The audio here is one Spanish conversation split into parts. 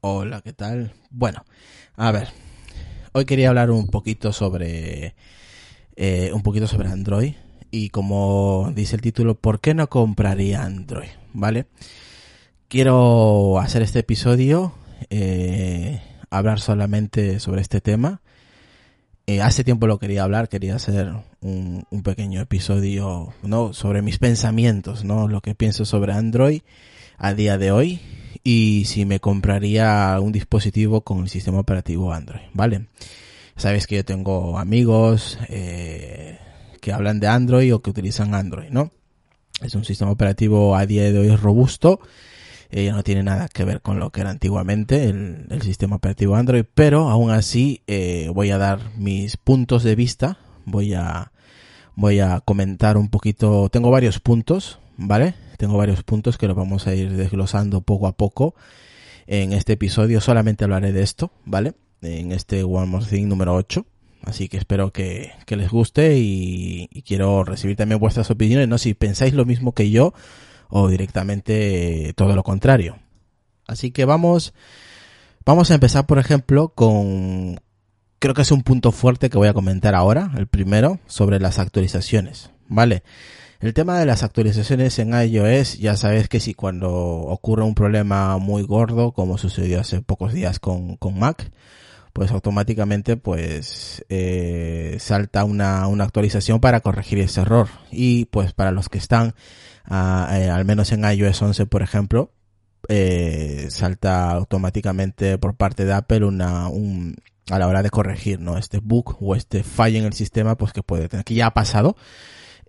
Hola, ¿qué tal? Bueno, a ver, hoy quería hablar un poquito sobre eh, un poquito sobre Android y como dice el título, ¿por qué no compraría Android? ¿Vale? Quiero hacer este episodio, eh, hablar solamente sobre este tema. Eh, hace tiempo lo quería hablar, quería hacer un, un, pequeño episodio, ¿no? Sobre mis pensamientos, ¿no? Lo que pienso sobre Android a día de hoy y si me compraría un dispositivo con el sistema operativo Android, ¿vale? Sabes que yo tengo amigos eh, que hablan de Android o que utilizan Android, ¿no? Es un sistema operativo a día de hoy robusto, eh, no tiene nada que ver con lo que era antiguamente el, sistema operativo Android, pero aún así eh, voy a dar mis puntos de vista, voy a voy a comentar un poquito, tengo varios puntos, ¿vale? Tengo varios puntos que los vamos a ir desglosando poco a poco. En este episodio solamente hablaré de esto, ¿vale? En este One More Thing número 8. Así que espero que, que les guste y, y, quiero recibir también vuestras opiniones, ¿no? Si pensáis lo mismo que yo o directamente todo lo contrario. Así que vamos, vamos a empezar, por ejemplo, con, creo que es un punto fuerte que voy a comentar ahora, el primero, sobre las actualizaciones, ¿vale? El tema de las actualizaciones en iOS, ya sabes que si cuando ocurre un problema muy gordo, como sucedió hace pocos días con, con Mac, pues automáticamente pues eh, salta una, una actualización para corregir ese error. Y pues para los que están, uh, eh, al menos en iOS 11 por ejemplo, eh, salta automáticamente por parte de Apple una, un, a la hora de corregir, ¿no? Este bug o este fallo en el sistema, pues que puede tener, que ya ha pasado,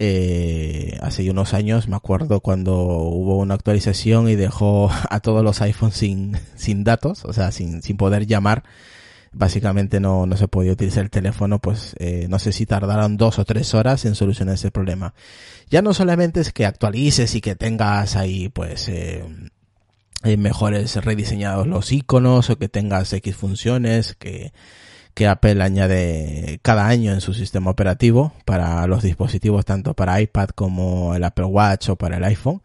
eh, hace unos años me acuerdo cuando hubo una actualización y dejó a todos los iPhones sin, sin datos, o sea, sin, sin poder llamar. Básicamente no, no se podía utilizar el teléfono, pues eh, no sé si tardaron dos o tres horas en solucionar ese problema. Ya no solamente es que actualices y que tengas ahí pues eh, mejores rediseñados los iconos o que tengas X funciones, que que Apple añade cada año en su sistema operativo para los dispositivos tanto para iPad como el Apple Watch o para el iPhone,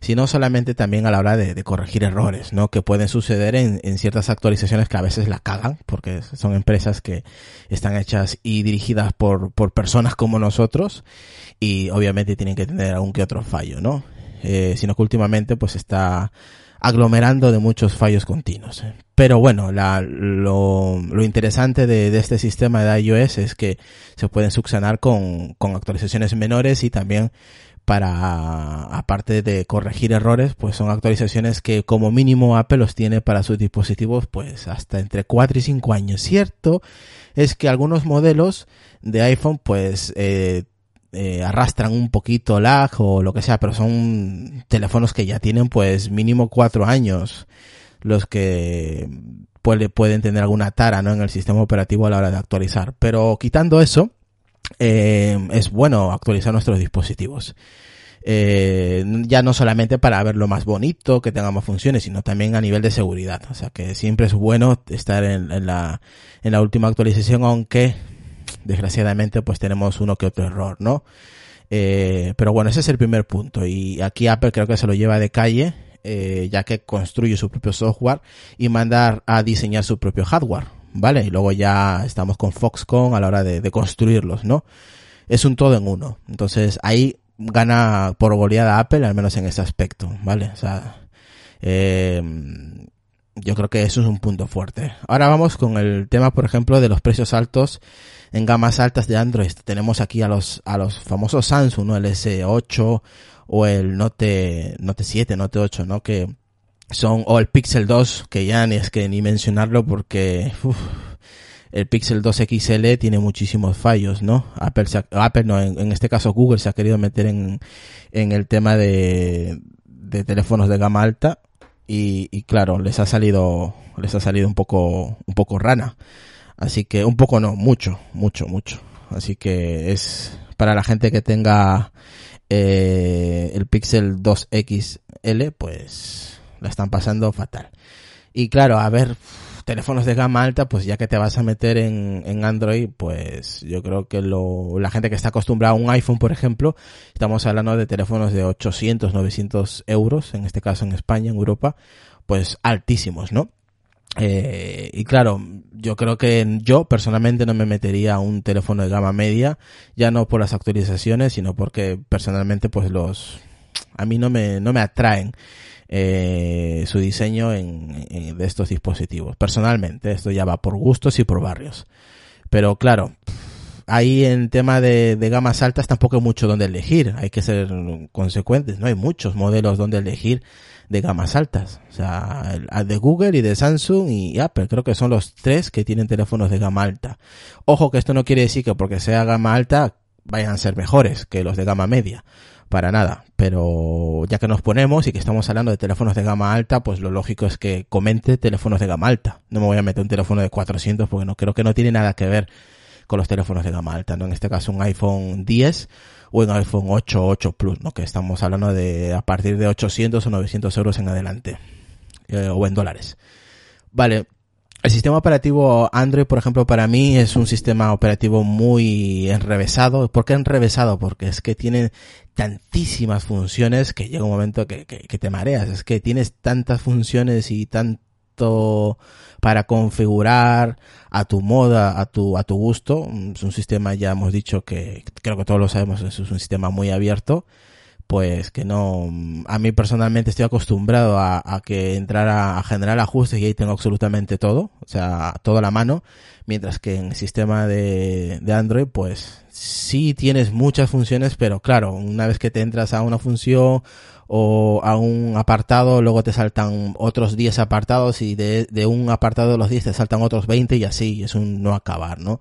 sino solamente también a la hora de, corregir errores, ¿no? Que pueden suceder en, ciertas actualizaciones que a veces la cagan, porque son empresas que están hechas y dirigidas por, por personas como nosotros, y obviamente tienen que tener algún que otro fallo, ¿no? Eh, sino que últimamente pues está aglomerando de muchos fallos continuos. Pero bueno, la, lo, lo, interesante de, de, este sistema de iOS es que se pueden subsanar con, con actualizaciones menores y también para, aparte de corregir errores, pues son actualizaciones que como mínimo Apple los tiene para sus dispositivos pues hasta entre 4 y 5 años. Cierto es que algunos modelos de iPhone pues eh, eh, arrastran un poquito lag o lo que sea, pero son teléfonos que ya tienen pues mínimo cuatro años los que puede, pueden tener alguna tara ¿no? en el sistema operativo a la hora de actualizar. Pero quitando eso, eh, es bueno actualizar nuestros dispositivos. Eh, ya no solamente para verlo más bonito, que tenga más funciones, sino también a nivel de seguridad. O sea que siempre es bueno estar en, en la, en la última actualización, aunque desgraciadamente pues tenemos uno que otro error, ¿no? Eh, pero bueno, ese es el primer punto y aquí Apple creo que se lo lleva de calle, eh, ya que construye su propio software y mandar a diseñar su propio hardware, ¿vale? Y luego ya estamos con Foxconn a la hora de, de construirlos, ¿no? Es un todo en uno. Entonces ahí gana por goleada Apple, al menos en ese aspecto, ¿vale? O sea, eh, yo creo que eso es un punto fuerte. Ahora vamos con el tema, por ejemplo, de los precios altos en gamas altas de Android. Tenemos aquí a los, a los famosos Samsung, ¿no? El S8 o el Note, Note 7, Note 8, ¿no? Que son, o el Pixel 2, que ya ni es que ni mencionarlo porque, uf, el Pixel 2 XL tiene muchísimos fallos, ¿no? Apple, se, Apple no, en, en, este caso Google se ha querido meter en, en el tema de, de teléfonos de gama alta y, claro, les ha salido, les ha salido un poco, un poco rana. Así que, un poco no, mucho, mucho, mucho. Así que es para la gente que tenga eh, el Pixel 2 XL, pues la están pasando fatal. Y claro, a ver, teléfonos de gama alta, pues ya que te vas a meter en, en Android, pues yo creo que lo, la gente que está acostumbrada a un iPhone, por ejemplo, estamos hablando de teléfonos de 800, 900 euros, en este caso en España, en Europa, pues altísimos, ¿no? Eh, y claro, yo creo que yo personalmente no me metería a un teléfono de gama media, ya no por las actualizaciones, sino porque personalmente pues los, a mí no me, no me atraen eh, su diseño en, de estos dispositivos. Personalmente, esto ya va por gustos y por barrios. Pero claro, ahí en tema de, de, gamas altas tampoco hay mucho donde elegir, hay que ser consecuentes, no hay muchos modelos donde elegir de gamas altas. O sea, de Google y de Samsung y Apple, creo que son los tres que tienen teléfonos de gama alta. Ojo que esto no quiere decir que porque sea gama alta vayan a ser mejores que los de gama media. Para nada. Pero ya que nos ponemos y que estamos hablando de teléfonos de gama alta, pues lo lógico es que comente teléfonos de gama alta. No me voy a meter un teléfono de 400 porque no creo que no tiene nada que ver con los teléfonos de gama alta, ¿no? En este caso un iPhone 10 o un iPhone 8 8 Plus, ¿no? Que estamos hablando de a partir de 800 o 900 euros en adelante. Eh, o en dólares. Vale. El sistema operativo Android, por ejemplo, para mí es un sistema operativo muy enrevesado. ¿Por qué enrevesado? Porque es que tiene tantísimas funciones que llega un momento que, que, que te mareas. Es que tienes tantas funciones y tan para configurar a tu moda, a tu, a tu gusto. Es un sistema, ya hemos dicho que creo que todos lo sabemos, es un sistema muy abierto. Pues que no, a mí personalmente estoy acostumbrado a, que entrar a, a, generar ajustes y ahí tengo absolutamente todo, o sea, todo a la mano, mientras que en el sistema de, de Android, pues sí tienes muchas funciones, pero claro, una vez que te entras a una función o a un apartado, luego te saltan otros 10 apartados y de, de un apartado de los 10 te saltan otros 20 y así, es un no acabar, ¿no?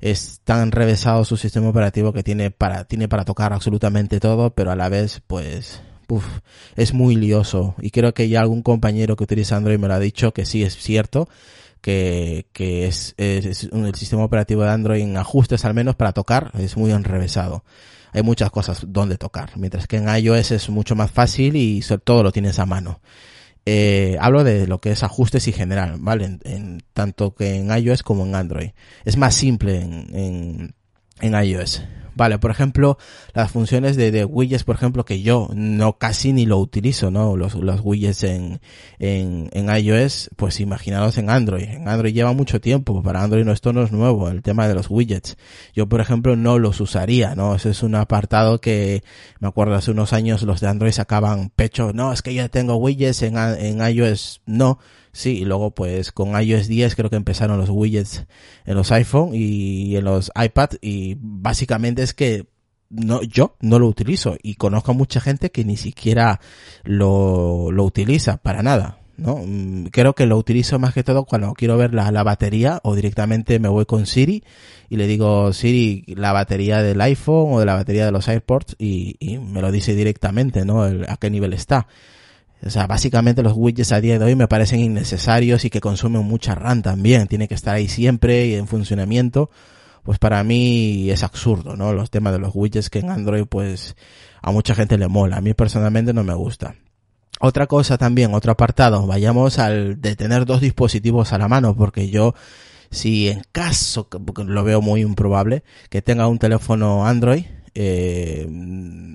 Es tan revesado su sistema operativo que tiene para, tiene para tocar absolutamente todo, pero a la vez, pues, es muy lioso. Y creo que ya algún compañero que utiliza Android me lo ha dicho que sí es cierto, que, que es, es, es el sistema operativo de Android en ajustes al menos para tocar es muy enrevesado hay muchas cosas donde tocar, mientras que en iOS es mucho más fácil y todo lo tienes a mano. Eh, hablo de lo que es ajustes y general, ¿vale? En, en, tanto que en iOS como en Android. Es más simple en, en, en iOS. Vale, por ejemplo, las funciones de, de, widgets, por ejemplo, que yo no casi ni lo utilizo, ¿no? Los, los widgets en, en, en iOS, pues imaginaros en Android. En Android lleva mucho tiempo, para Android no esto no es nuevo, el tema de los widgets. Yo, por ejemplo, no los usaría, ¿no? Ese es un apartado que me acuerdo hace unos años los de Android sacaban pecho, no, es que yo tengo widgets en, en iOS, no Sí, y luego pues con iOS 10 creo que empezaron los widgets en los iPhone y en los iPad y básicamente es que no, yo no lo utilizo y conozco a mucha gente que ni siquiera lo, lo utiliza para nada. ¿no? Mm, creo que lo utilizo más que todo cuando quiero ver la, la, batería o directamente me voy con Siri y le digo Siri la batería del iPhone o de la batería de los AirPods y, y me lo dice directamente, ¿no? El, a qué nivel está. O sea, básicamente los widgets a día de hoy me parecen innecesarios y que consumen mucha RAM también. Tiene que estar ahí siempre y en funcionamiento. Pues para mí es absurdo, ¿no? Los temas de los widgets que en Android pues a mucha gente le mola. A mí personalmente no me gusta. Otra cosa también, otro apartado, vayamos al de tener dos dispositivos a la mano, porque yo, si en caso, lo veo muy improbable, que tenga un teléfono Android, eh,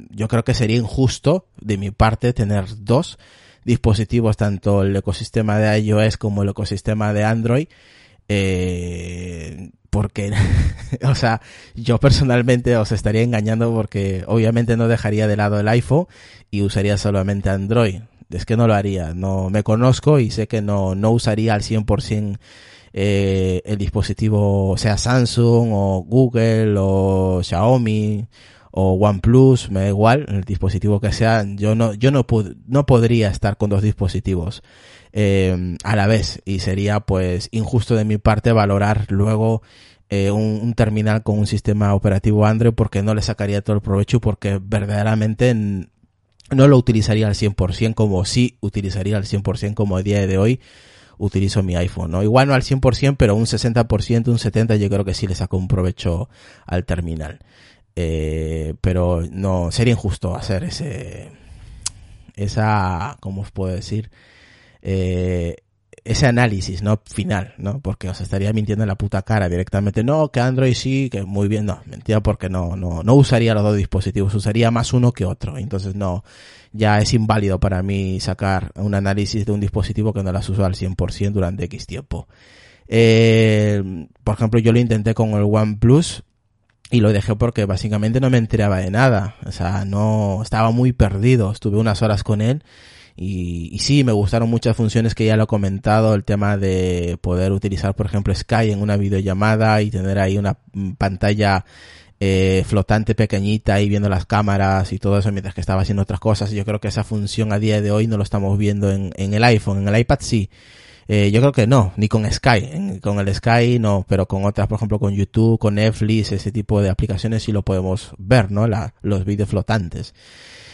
yo creo que sería injusto de mi parte tener dos dispositivos, tanto el ecosistema de iOS como el ecosistema de Android, eh, porque, o sea, yo personalmente os estaría engañando porque obviamente no dejaría de lado el iPhone y usaría solamente Android. Es que no lo haría, no me conozco y sé que no, no usaría al 100% eh, el dispositivo, sea Samsung o Google o Xiaomi o OnePlus, me da igual, el dispositivo que sea, yo no, yo no, no podría estar con dos dispositivos eh, a la vez. Y sería pues injusto de mi parte valorar luego eh, un, un, terminal con un sistema operativo Android porque no le sacaría todo el provecho porque verdaderamente no lo utilizaría al 100% como sí utilizaría al 100% como a día de hoy utilizo mi iPhone, ¿no? Igual no al 100%, pero un 60%, un 70% yo creo que sí le saco un provecho al terminal. Eh, pero no, sería injusto hacer ese, esa, ¿cómo os puedo decir? Eh, ese análisis, ¿no? Final, ¿no? Porque os estaría mintiendo en la puta cara directamente. No, que Android sí, que muy bien. No, mentira porque no, no, no usaría los dos dispositivos. Usaría más uno que otro. Entonces no, ya es inválido para mí sacar un análisis de un dispositivo que no las uso al 100% durante X tiempo. Eh, por ejemplo, yo lo intenté con el OnePlus y lo dejé porque básicamente no me enteraba de nada. O sea, no, estaba muy perdido. Estuve unas horas con él y, y, sí, me gustaron muchas funciones que ya lo he comentado, el tema de poder utilizar, por ejemplo, Sky en una videollamada y tener ahí una pantalla eh, flotante pequeñita y viendo las cámaras y todo eso mientras que estaba haciendo otras cosas. Yo creo que esa función a día de hoy no lo estamos viendo en, en el iPhone, en el iPad sí. Eh, yo creo que no, ni con Sky, con el Sky no, pero con otras, por ejemplo, con YouTube, con Netflix, ese tipo de aplicaciones sí lo podemos ver, ¿no? La, los vídeos flotantes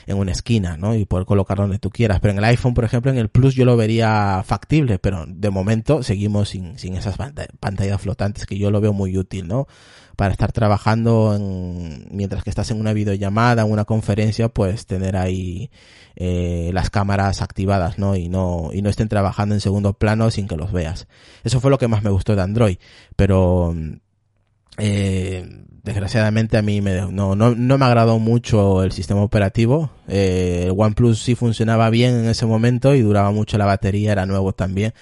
en una esquina, ¿no? Y poder colocarlo donde tú quieras. Pero en el iPhone, por ejemplo, en el Plus yo lo vería factible, pero de momento seguimos sin, sin esas pantallas flotantes que yo lo veo muy útil, ¿no? Para estar trabajando en, mientras que estás en una videollamada, en una conferencia, pues tener ahí eh, las cámaras activadas, ¿no? Y no, y no estén trabajando en segundo plano sin que los veas. Eso fue lo que más me gustó de Android, pero eh, desgraciadamente a mí me, no, no, no me agradó mucho el sistema operativo. Eh, el OnePlus sí funcionaba bien en ese momento y duraba mucho la batería, era nuevo también.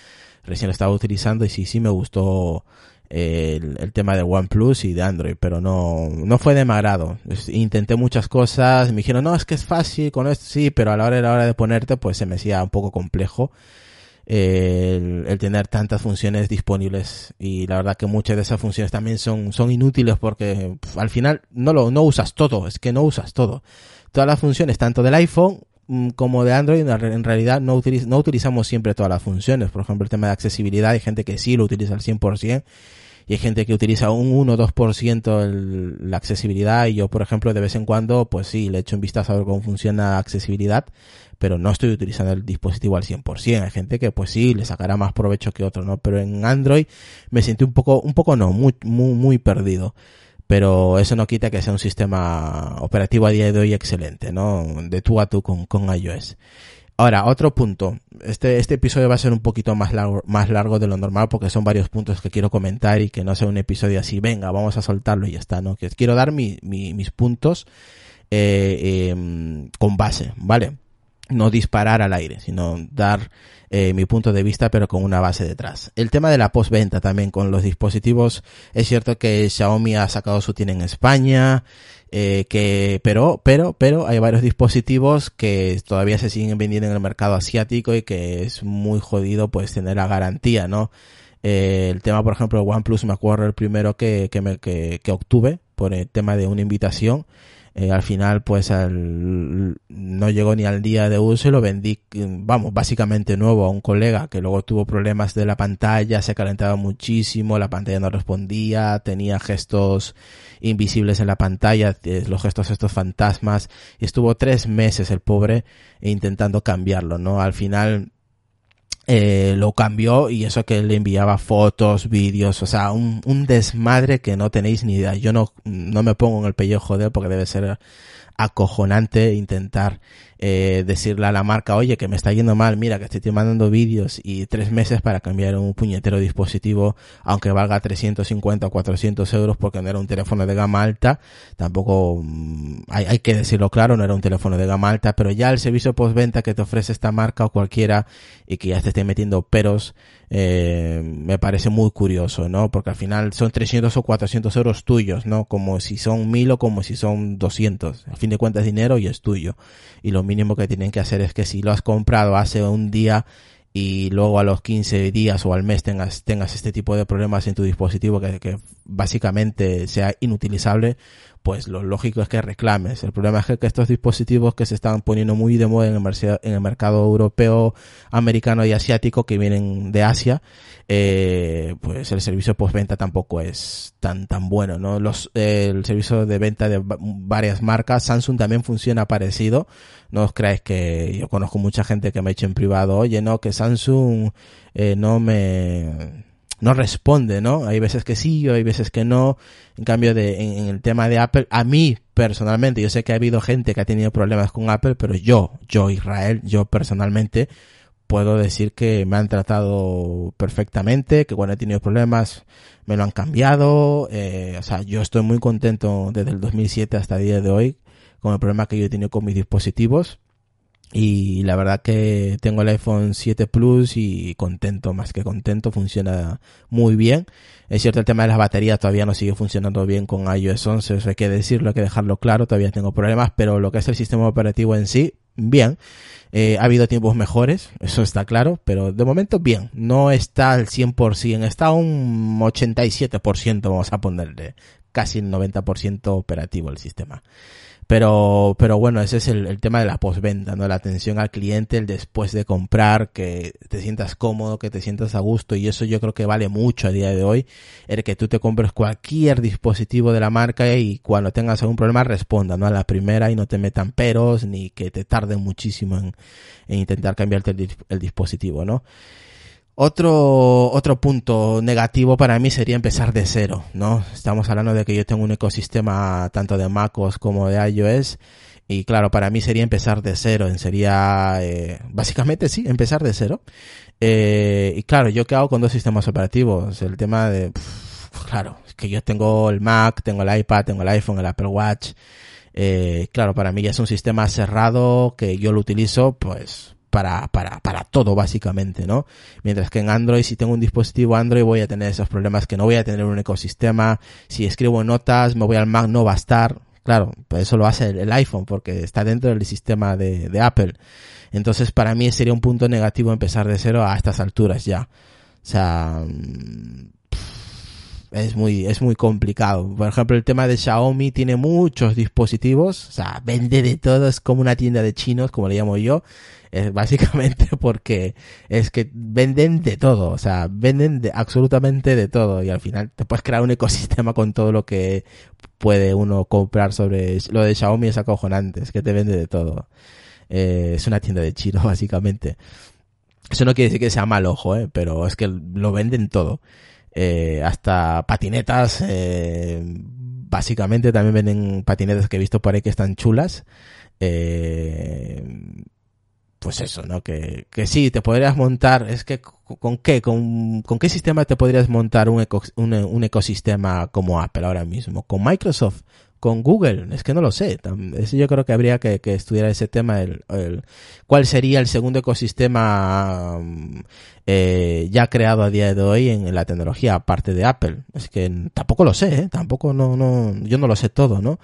Recién lo estaba utilizando y sí, sí me gustó eh, el, el, tema de OnePlus y de Android, pero no, no fue de mi agrado. Intenté muchas cosas, me dijeron, no, es que es fácil con esto, sí, pero a la hora, a la hora de ponerte, pues se me hacía un poco complejo el, tener tantas funciones disponibles y la verdad que muchas de esas funciones también son, son inútiles porque al final no lo, no usas todo, es que no usas todo. Todas las funciones, tanto del iPhone mm, como de Android, en realidad no, no utilizamos siempre todas las funciones. Por ejemplo, el tema de accesibilidad, hay gente que sí lo utiliza al 100% y hay gente que utiliza un 1 o 2% la accesibilidad y yo, por ejemplo, de vez en cuando, pues sí, le echo un vistazo a ver cómo funciona accesibilidad, pero no estoy utilizando el dispositivo al 100%. Hay gente que pues sí, le sacará más provecho que otro, ¿no? Pero en Android me sentí un poco, un poco no, muy, muy, muy perdido. Pero eso no quita que sea un sistema operativo a día de hoy excelente, ¿no? De tú a tú con, con iOS. Ahora, otro punto. Este, este episodio va a ser un poquito más largo, más largo de lo normal porque son varios puntos que quiero comentar y que no sea un episodio así, venga, vamos a soltarlo y ya está, ¿no? Que quiero dar mi, mi, mis puntos eh, eh, con base, ¿vale? no disparar al aire, sino dar eh, mi punto de vista, pero con una base detrás. El tema de la postventa también con los dispositivos, es cierto que Xiaomi ha sacado su tienda en España, eh, que, pero, pero, pero hay varios dispositivos que todavía se siguen vendiendo en el mercado asiático y que es muy jodido pues tener la garantía, ¿no? Eh, el tema, por ejemplo, OnePlus me acuerdo el primero que, que me, que, que obtuve por el tema de una invitación eh, al final pues al, no llegó ni al día de uso y lo vendí, vamos, básicamente nuevo a un colega que luego tuvo problemas de la pantalla, se calentaba muchísimo, la pantalla no respondía, tenía gestos invisibles en la pantalla, eh, los gestos estos fantasmas, y estuvo tres meses el pobre intentando cambiarlo, ¿no? Al final eh, lo cambió y eso que le enviaba fotos, vídeos, o sea, un, desmadre que no tenéis ni idea. Yo no, no me pongo en el pellejo de porque debe ser acojonante intentar eh, decirle a la marca, oye, que me está yendo mal, mira, que estoy mandando vídeos y tres meses para cambiar un puñetero dispositivo, aunque valga 350 o 400 euros porque no era un teléfono de gama alta, tampoco mm, hay, hay, que decirlo claro, no era un teléfono de gama alta, pero ya el servicio postventa que te ofrece esta marca o cualquiera y que ya te esté metiendo peros, eh, me parece muy curioso, ¿no? Porque al final son 300 o 400 euros tuyos, ¿no? Como si son 1000 o como si son 200. Al fin de cuentas dinero y es tuyo. Y lo mínimo que tienen que hacer es que si lo has comprado hace un día y luego a los 15 días o al mes tengas, tengas este tipo de problemas en tu dispositivo que, que básicamente sea inutilizable, pues lo lógico es que reclames. El problema es que, estos dispositivos que se están poniendo muy de moda en el, en el mercado europeo, americano y asiático que vienen de Asia, eh, pues el servicio postventa tampoco es tan tan bueno, ¿no? Los, el servicio de venta de varias marcas, Samsung también funciona parecido. No os creáis que yo conozco mucha gente que me ha hecho en privado, oye, no, que Samsung eh, no me no responde, ¿no? Hay veces que sí, hay veces que no. En cambio, de, en, el tema de Apple, a mí personalmente, yo sé que ha habido gente que ha tenido problemas con Apple, pero yo, yo Israel, yo personalmente, puedo decir que me han tratado perfectamente, que cuando he tenido problemas me lo han cambiado, eh, o sea, yo estoy muy contento desde el 2007 hasta el día de hoy con el problema que yo he tenido con mis dispositivos y la verdad que tengo el iPhone 7 Plus y contento, más que contento, funciona muy bien. Es cierto, el tema de las baterías todavía no sigue funcionando bien con iOS 11, eso hay que decirlo, hay que dejarlo claro, todavía tengo problemas, pero lo que es el sistema operativo en sí, bien. Eh, ha habido tiempos mejores, eso está claro, pero de momento bien. No está al 100%, está un 87%, vamos a ponerle, casi el 90% operativo el sistema. Pero, pero bueno, ese es el, tema de la postventa, ¿no? La atención al cliente, el después de comprar, que te sientas cómodo, que te sientas a gusto, y eso yo creo que vale mucho a día de hoy, el que tú te compres cualquier dispositivo de la marca y cuando tengas algún problema responda, ¿no? A la primera y no te metan peros, ni que te tarden muchísimo en, intentar cambiarte el dispositivo, ¿no? Otro, otro punto negativo para mí sería empezar de cero, ¿no? Estamos hablando de que yo tengo un ecosistema tanto de MacOS como de iOS y claro, para mí sería empezar de cero, sería, eh, básicamente sí, empezar de cero. Eh, y claro, yo qué hago con dos sistemas operativos, el tema de, claro, es que yo tengo el Mac, tengo el iPad, tengo el iPhone, el Apple Watch, eh, claro, para mí ya es un sistema cerrado que yo lo utilizo, pues, para, para, para todo básicamente, ¿no? Mientras que en Android, si tengo un dispositivo Android, voy a tener esos problemas que no voy a tener un ecosistema. Si escribo notas, me voy al Mac, no va a estar. Claro, pues eso lo hace el, iPhone porque está dentro del sistema de, de Apple. Entonces, para mí sería un punto negativo empezar de cero a estas alturas ya. O sea, mm, es muy, es muy complicado. Por ejemplo, el tema de Xiaomi tiene muchos dispositivos, o sea, vende de todo, es como una tienda de chinos, como le llamo yo, es básicamente porque es que venden de todo, o sea, venden de absolutamente de todo y al final te puedes crear un ecosistema con todo lo que puede uno comprar sobre lo de Xiaomi es acojonante, es que te vende de todo. Eh, es una tienda de chinos básicamente. Eso no quiere decir que sea mal ojo, eh, pero es que lo venden todo. Eh, hasta patinetas, eh, básicamente también venden patinetas que he visto por ahí que están chulas. Eh, pues eso, ¿no? Que, que sí, te podrías montar, es que ¿con qué? ¿Con, con qué sistema te podrías montar un, un, un, ecosistema como Apple ahora mismo? ¿Con Microsoft? ¿Con Google? Es que no lo sé. Eso yo creo que habría que, que estudiar ese tema, el, el, cuál sería el segundo ecosistema eh, ya creado a día de hoy en, la tecnología, aparte de Apple. Es que tampoco lo sé, ¿eh? Tampoco, no, no, yo no lo sé todo, ¿no?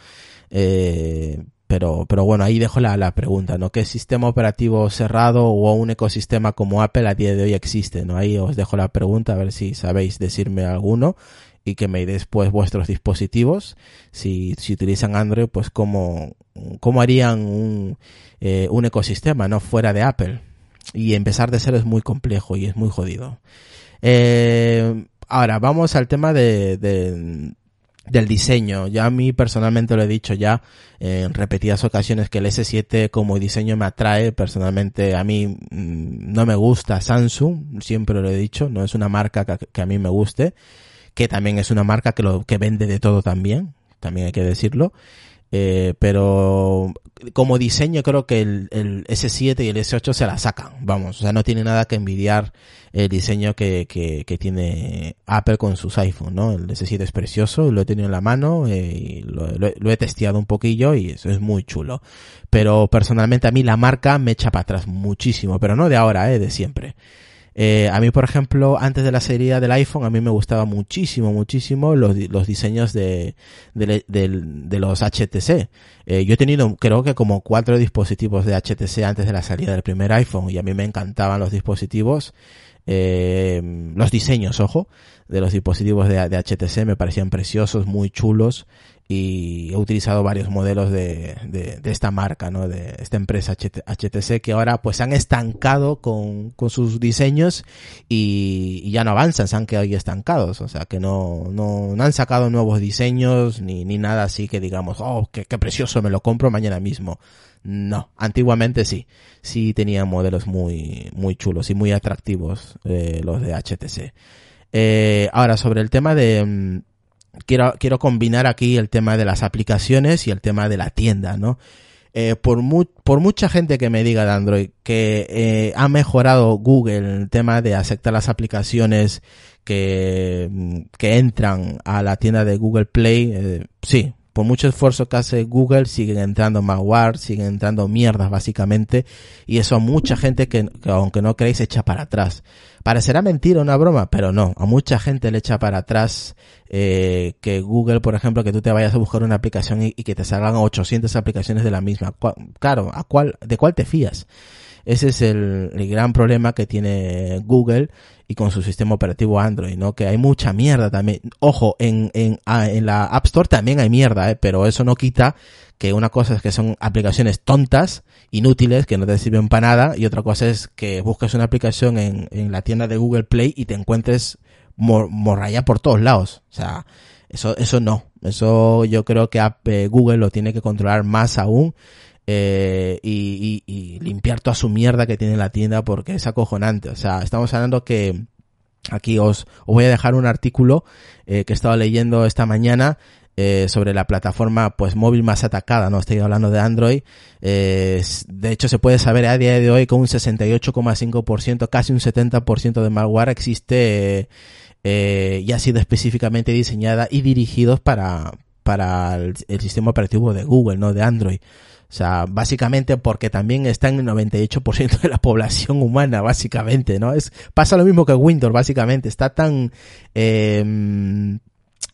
Eh, pero, pero bueno, ahí dejo la, la pregunta, ¿no? ¿Qué sistema operativo cerrado o un ecosistema como Apple a día de hoy existe, ¿no? Ahí os dejo la pregunta a ver si sabéis decirme alguno y que me deis pues vuestros dispositivos. Si, si utilizan Android, pues cómo, cómo harían un, eh, un ecosistema, ¿no? Fuera de Apple. Y empezar de cero es muy complejo y es muy jodido. Eh, ahora, vamos al tema de, de del diseño. Ya a mí personalmente lo he dicho ya en repetidas ocasiones que el S7 como diseño me atrae. Personalmente a mí mm, no me gusta Samsung, siempre lo he dicho, no es una marca que, a mí me guste, que también es una marca que lo que vende de todo también, también hay que decirlo. Eh, pero como diseño creo que el, el, S7 y el S8 se la sacan, vamos, o sea, no tiene nada que envidiar el diseño que, que, tiene Apple con sus iPhones, ¿no? El S7 es precioso, lo he tenido en la mano eh, y lo, lo, he testeado un poquillo y eso es muy chulo. Pero personalmente a mí la marca me echa para atrás muchísimo, pero no de ahora, eh, de siempre. Eh, a mí, por ejemplo, antes de la serie del iPhone, a mí me gustaba muchísimo, muchísimo los, los diseños de, de, de, los HTC. Eh, yo he tenido, creo que como cuatro dispositivos de HTC antes de la salida del primer iPhone y a mí me encantaban los dispositivos. Eh, los diseños, ojo, de los dispositivos de, de, HTC me parecían preciosos, muy chulos y he utilizado varios modelos de, de, de esta marca, ¿no? De esta empresa HTC que ahora pues han estancado con, con sus diseños y, y, ya no avanzan, se han quedado ahí estancados, o sea que no, no, no han sacado nuevos diseños ni, ni nada así que digamos, oh, qué, qué precioso, me lo compro mañana mismo. No, antiguamente sí, sí tenían modelos muy, muy chulos y muy atractivos eh, los de HTC. Eh, ahora, sobre el tema de, mm, quiero, quiero combinar aquí el tema de las aplicaciones y el tema de la tienda, ¿no? Eh, por, mu por mucha gente que me diga de Android que eh, ha mejorado Google en el tema de aceptar las aplicaciones que, que entran a la tienda de Google Play, eh, sí, por mucho esfuerzo que hace Google, siguen entrando malware, siguen entrando mierdas básicamente, y eso a mucha gente que, que aunque no creéis echa para atrás. Parecerá mentira una broma, pero no, a mucha gente le echa para atrás eh, que Google, por ejemplo, que tú te vayas a buscar una aplicación y, y que te salgan 800 aplicaciones de la misma. Claro, ¿a cuál, ¿de cuál te fías? Ese es el, gran problema que tiene Google y con su sistema operativo Android, ¿no? Que hay mucha mierda también. Ojo, en, en, en la App Store también hay mierda, ¿eh? Pero eso no quita que una cosa es que son aplicaciones tontas, inútiles, que no te sirven para nada, y otra cosa es que busques una aplicación en, en la tienda de Google Play y te encuentres mor morralla por todos lados. O sea, eso, eso no. Eso yo creo que eh, Google lo tiene que controlar más aún eh, y, y, y, limpiar toda su mierda que tiene la tienda porque es acojonante. O sea, estamos hablando que aquí os, os voy a dejar un artículo eh, que he estado leyendo esta mañana eh, sobre la plataforma pues móvil más atacada, no estoy hablando de Android. Eh, de hecho se puede saber a día de hoy con un 68,5%, casi un 70% de malware existe eh, y ha sido específicamente diseñada y dirigidos para, para el sistema operativo de Google, no de Android. O sea, básicamente porque también está en el 98% de la población humana, básicamente, ¿no? Es, pasa lo mismo que Windows, básicamente. Está tan, eh,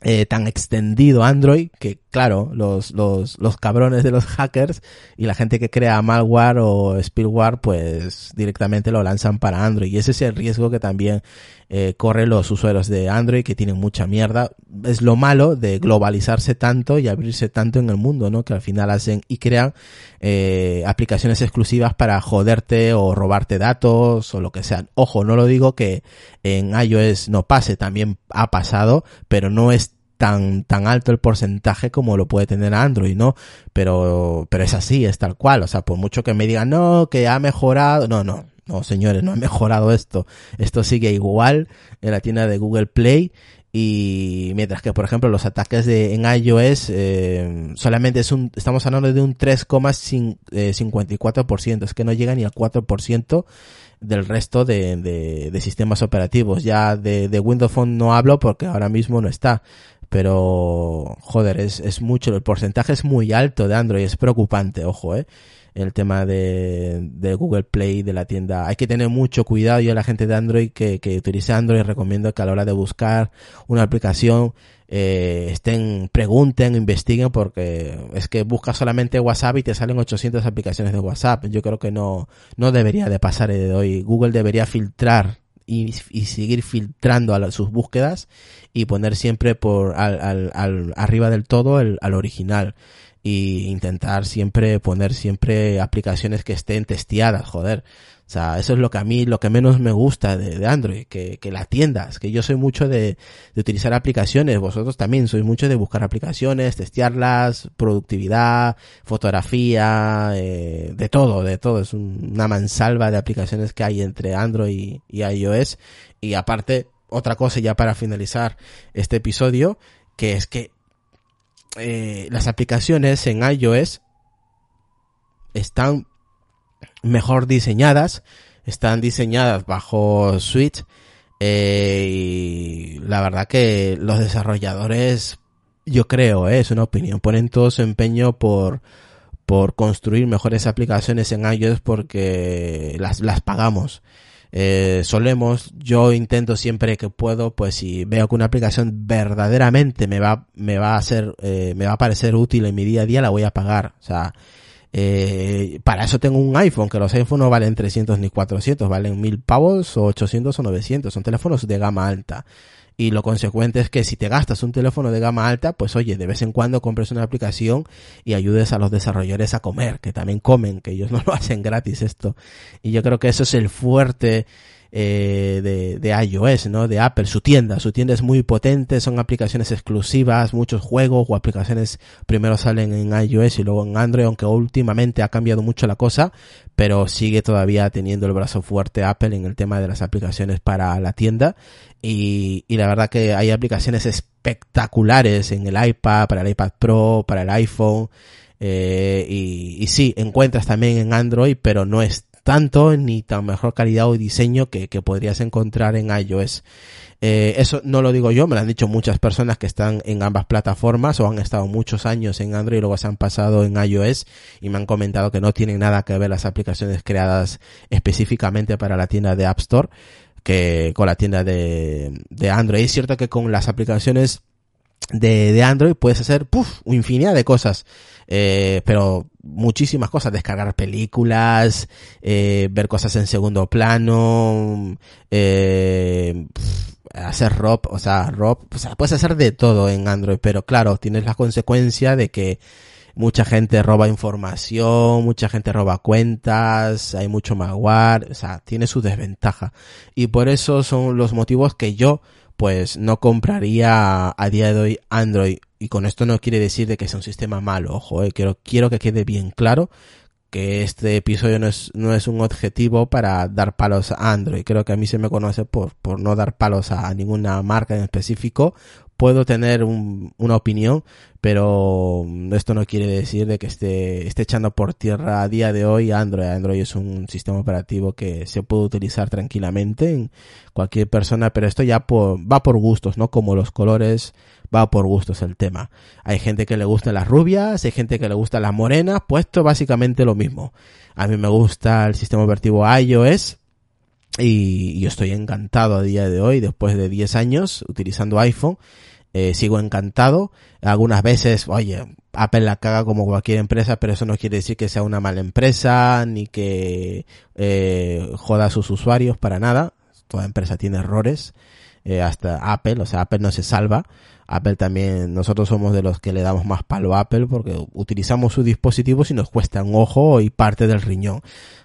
eh, tan extendido Android que claro los, los, los cabrones de los hackers y la gente que crea malware o spyware pues directamente lo lanzan para Android. Y ese es el riesgo que también eh, corren los usuarios de Android que tienen mucha mierda. Es lo malo de globalizarse tanto y abrirse tanto en el mundo no que al final hacen y crean eh, aplicaciones exclusivas para joderte o robarte datos o lo que sea. Ojo no lo digo que en iOS no pase también ha pasado pero no es tan, tan alto el porcentaje como lo puede tener Android, ¿no? Pero, pero es así, es tal cual. O sea, por mucho que me digan, no, que ha mejorado, no, no, no, señores, no ha mejorado esto. Esto sigue igual en la tienda de Google Play y mientras que por ejemplo los ataques de en iOS eh, solamente es un estamos hablando de un 3,54% es que no llega ni al 4% del resto de, de, de, sistemas operativos ya de, de Windows Phone no hablo porque ahora mismo no está pero joder, es, es mucho, el porcentaje es muy alto de Android, es preocupante, ojo, eh el tema de, de, Google Play, de la tienda. Hay que tener mucho cuidado. Yo a la gente de Android que, que utilice Android recomiendo que a la hora de buscar una aplicación eh, estén, pregunten, investiguen porque es que buscas solamente WhatsApp y te salen 800 aplicaciones de WhatsApp. Yo creo que no, no debería de pasar de hoy. Google debería filtrar y, seguir filtrando a sus búsquedas y poner siempre por al, al, al arriba del todo el, al original y intentar siempre poner siempre aplicaciones que estén testeadas, joder. O sea, eso es lo que a mí, lo que menos me gusta de, Android, que, que las tiendas, que yo soy mucho de, de utilizar aplicaciones, vosotros también sois mucho de buscar aplicaciones, testearlas, productividad, fotografía, eh, de todo, de todo. Es un, una mansalva de aplicaciones que hay entre Android y, y iOS. Y aparte, otra cosa ya para finalizar este episodio, que es que eh, las aplicaciones en iOS están mejor diseñadas, están diseñadas bajo Switch eh, y la verdad que los desarrolladores, yo creo, eh, es una opinión, ponen todo su empeño por por construir mejores aplicaciones en iOS porque las, las pagamos. eh, solemos, yo intento siempre que puedo, pues si veo que una aplicación verdaderamente me va, me va a ser, eh, me va a parecer útil en mi día a día, la voy a pagar. O sea, eh, para eso tengo un iPhone, que los iPhones no valen 300 ni 400, valen 1000 pavos o 800 o 900, son teléfonos de gama alta. Y lo consecuente es que si te gastas un teléfono de gama alta, pues oye, de vez en cuando compres una aplicación y ayudes a los desarrolladores a comer, que también comen, que ellos no lo hacen gratis esto. Y yo creo que eso es el fuerte eh, de, de, iOS, ¿no? De Apple, su tienda. Su tienda es muy potente, son aplicaciones exclusivas, muchos juegos o aplicaciones primero salen en iOS y luego en Android, aunque últimamente ha cambiado mucho la cosa, pero sigue todavía teniendo el brazo fuerte Apple en el tema de las aplicaciones para la tienda. Y, y la verdad que hay aplicaciones espectaculares en el iPad, para el iPad Pro, para el iPhone. Eh, y, y sí, encuentras también en Android, pero no es tanto ni tan mejor calidad o diseño que, que podrías encontrar en iOS. Eh, eso no lo digo yo, me lo han dicho muchas personas que están en ambas plataformas o han estado muchos años en Android y luego se han pasado en iOS y me han comentado que no tienen nada que ver las aplicaciones creadas específicamente para la tienda de App Store que con la tienda de, de Android. Es cierto que con las aplicaciones de, de Android puedes hacer puff, infinidad de cosas. Eh, pero muchísimas cosas, descargar películas, eh, ver cosas en segundo plano, eh, hacer ROP, o sea, ROP, o sea, puedes hacer de todo en Android, pero claro, tienes la consecuencia de que mucha gente roba información, mucha gente roba cuentas, hay mucho malware, o sea, tiene su desventaja. Y por eso son los motivos que yo, pues, no compraría a día de hoy Android y con esto no quiere decir de que sea un sistema malo, ojo, eh, quiero, quiero que quede bien claro que este episodio no es, no es un objetivo para dar palos a Android. Creo que a mí se me conoce por, por no dar palos a ninguna marca en específico. Puedo tener un, una opinión, pero esto no quiere decir de que esté, esté echando por tierra a día de hoy Android. Android es un sistema operativo que se puede utilizar tranquilamente en cualquier persona, pero esto ya por, va por gustos, ¿no? Como los colores, va por gustos el tema. Hay gente que le gustan las rubias, hay gente que le gustan las morenas, pues esto básicamente lo mismo. A mí me gusta el sistema operativo iOS y yo estoy encantado a día de hoy, después de 10 años utilizando iPhone. Eh, sigo encantado. Algunas veces, oye, Apple la caga como cualquier empresa, pero eso no quiere decir que sea una mala empresa, ni que eh, joda a sus usuarios para nada. Toda empresa tiene errores. Eh, hasta Apple, o sea, Apple no se salva. Apple también, nosotros somos de los que le damos más palo a Apple porque utilizamos sus dispositivos y nos cuesta un ojo y parte del riñón.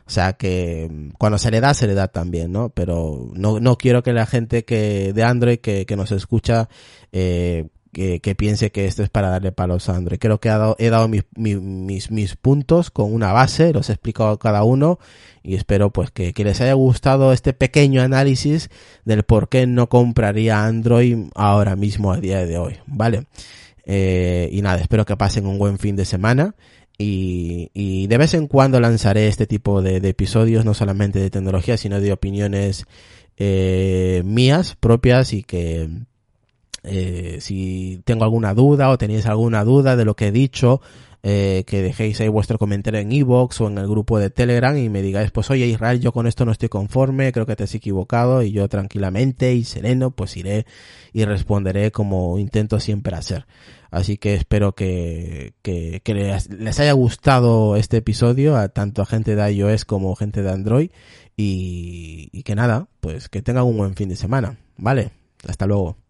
O sea que mm, cuando se le da, se le da también, ¿no? Pero no, no quiero que la gente que de Android que, que nos escucha eh, que, piense que esto es para darle palos a Android. Creo que he dado, mis, mis, puntos con una base, los he explicado cada uno y espero pues que, les haya gustado este pequeño análisis del por qué no compraría Android ahora mismo a día de hoy, ¿vale? Eh, y nada, espero que pasen un buen fin de semana y, y de vez en cuando lanzaré este tipo de, de, episodios, no solamente de tecnología, sino de opiniones eh, mías propias y que eh, si tengo alguna duda o tenéis alguna duda de lo que he dicho, eh, que dejéis ahí vuestro comentario en iVoox o en el grupo de Telegram y me digáis, pues oye Israel, yo con esto no estoy conforme, creo que te has equivocado y yo tranquilamente y sereno pues iré y responderé como intento siempre hacer. Así que espero que, que, les haya gustado este episodio a tanto a gente de iOS como gente de Android y que nada, pues que tengan un buen fin de semana. Vale, hasta luego.